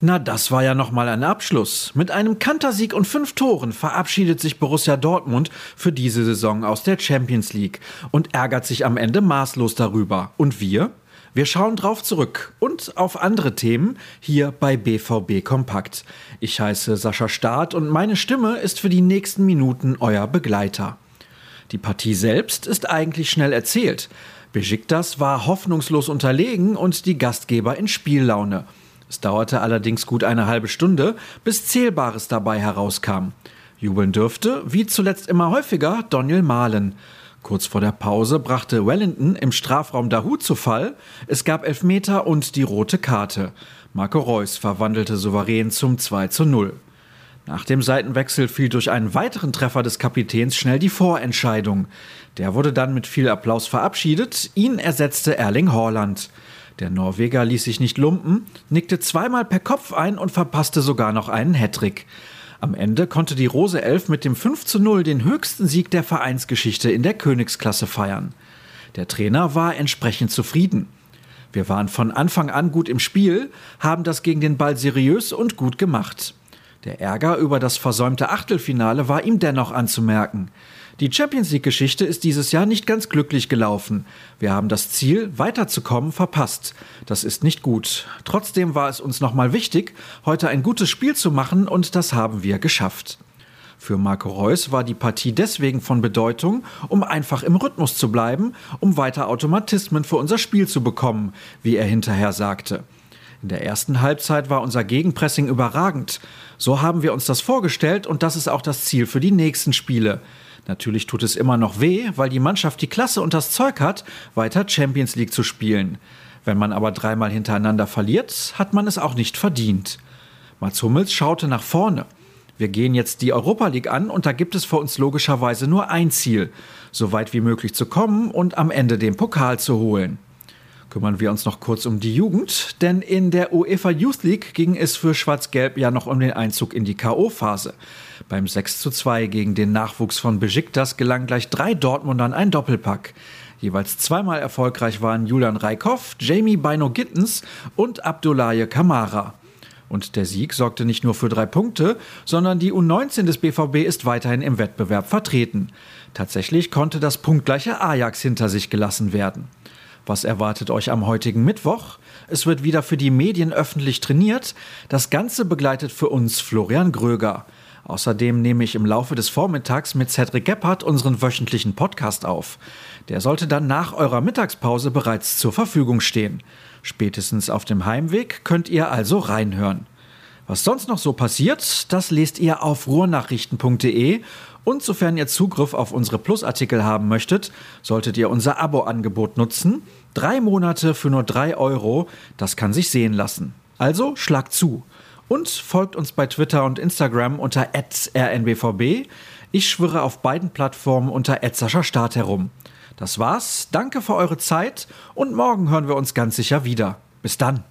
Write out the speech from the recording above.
Na, das war ja nochmal ein Abschluss. Mit einem Kantersieg und fünf Toren verabschiedet sich Borussia Dortmund für diese Saison aus der Champions League und ärgert sich am Ende maßlos darüber. Und wir? Wir schauen drauf zurück und auf andere Themen hier bei BVB Kompakt. Ich heiße Sascha Staat und meine Stimme ist für die nächsten Minuten euer Begleiter. Die Partie selbst ist eigentlich schnell erzählt. Besiktas war hoffnungslos unterlegen und die Gastgeber in Spiellaune. Es dauerte allerdings gut eine halbe Stunde, bis Zählbares dabei herauskam. Jubeln dürfte, wie zuletzt immer häufiger, Daniel Mahlen. Kurz vor der Pause brachte Wellington im Strafraum Dahu zu Fall. Es gab Elfmeter und die rote Karte. Marco Reus verwandelte souverän zum 2 zu 0. Nach dem Seitenwechsel fiel durch einen weiteren Treffer des Kapitäns schnell die Vorentscheidung. Der wurde dann mit viel Applaus verabschiedet. Ihn ersetzte Erling Haaland. Der Norweger ließ sich nicht lumpen, nickte zweimal per Kopf ein und verpasste sogar noch einen Hattrick. Am Ende konnte die Rose Elf mit dem 5 zu 0 den höchsten Sieg der Vereinsgeschichte in der Königsklasse feiern. Der Trainer war entsprechend zufrieden. Wir waren von Anfang an gut im Spiel, haben das gegen den Ball seriös und gut gemacht. Der Ärger über das versäumte Achtelfinale war ihm dennoch anzumerken. Die Champions League-Geschichte ist dieses Jahr nicht ganz glücklich gelaufen. Wir haben das Ziel, weiterzukommen, verpasst. Das ist nicht gut. Trotzdem war es uns nochmal wichtig, heute ein gutes Spiel zu machen und das haben wir geschafft. Für Marco Reus war die Partie deswegen von Bedeutung, um einfach im Rhythmus zu bleiben, um weiter Automatismen für unser Spiel zu bekommen, wie er hinterher sagte. In der ersten Halbzeit war unser Gegenpressing überragend. So haben wir uns das vorgestellt und das ist auch das Ziel für die nächsten Spiele. Natürlich tut es immer noch weh, weil die Mannschaft die Klasse und das Zeug hat, weiter Champions League zu spielen. Wenn man aber dreimal hintereinander verliert, hat man es auch nicht verdient. Mats Hummels schaute nach vorne. Wir gehen jetzt die Europa League an und da gibt es für uns logischerweise nur ein Ziel, so weit wie möglich zu kommen und am Ende den Pokal zu holen kümmern wir uns noch kurz um die Jugend, denn in der UEFA Youth League ging es für Schwarz-Gelb ja noch um den Einzug in die K.O.-Phase. Beim 6 zu 2 gegen den Nachwuchs von Besiktas gelang gleich drei Dortmundern ein Doppelpack. Jeweils zweimal erfolgreich waren Julian Reikhoff, Jamie Bino Gittens und Abdullaye Kamara. Und der Sieg sorgte nicht nur für drei Punkte, sondern die U19 des BVB ist weiterhin im Wettbewerb vertreten. Tatsächlich konnte das punktgleiche Ajax hinter sich gelassen werden. Was erwartet euch am heutigen Mittwoch? Es wird wieder für die Medien öffentlich trainiert. Das Ganze begleitet für uns Florian Gröger. Außerdem nehme ich im Laufe des Vormittags mit Cedric Gebhardt unseren wöchentlichen Podcast auf. Der sollte dann nach eurer Mittagspause bereits zur Verfügung stehen. Spätestens auf dem Heimweg könnt ihr also reinhören. Was sonst noch so passiert, das lest ihr auf ruhrnachrichten.de und sofern ihr Zugriff auf unsere Plusartikel haben möchtet, solltet ihr unser Abo-Angebot nutzen. Drei Monate für nur drei Euro, das kann sich sehen lassen. Also schlagt zu. Und folgt uns bei Twitter und Instagram unter rnbvb. Ich schwirre auf beiden Plattformen unter Start herum. Das war's, danke für eure Zeit und morgen hören wir uns ganz sicher wieder. Bis dann.